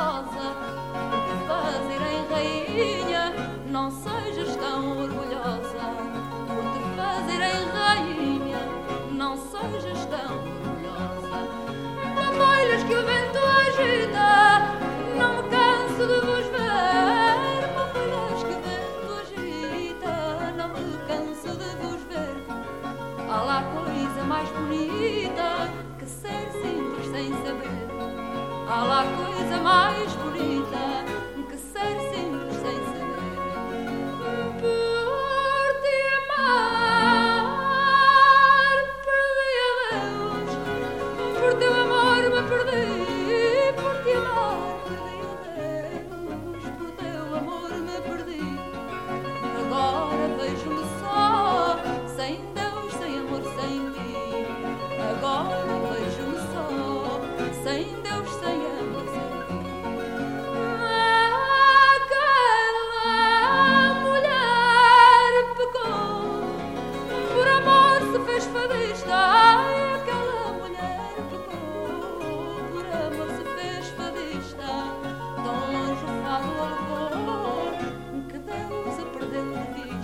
rosa. Tão longe o fado a levou, que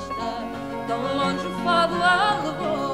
Deus a perdeu de vista.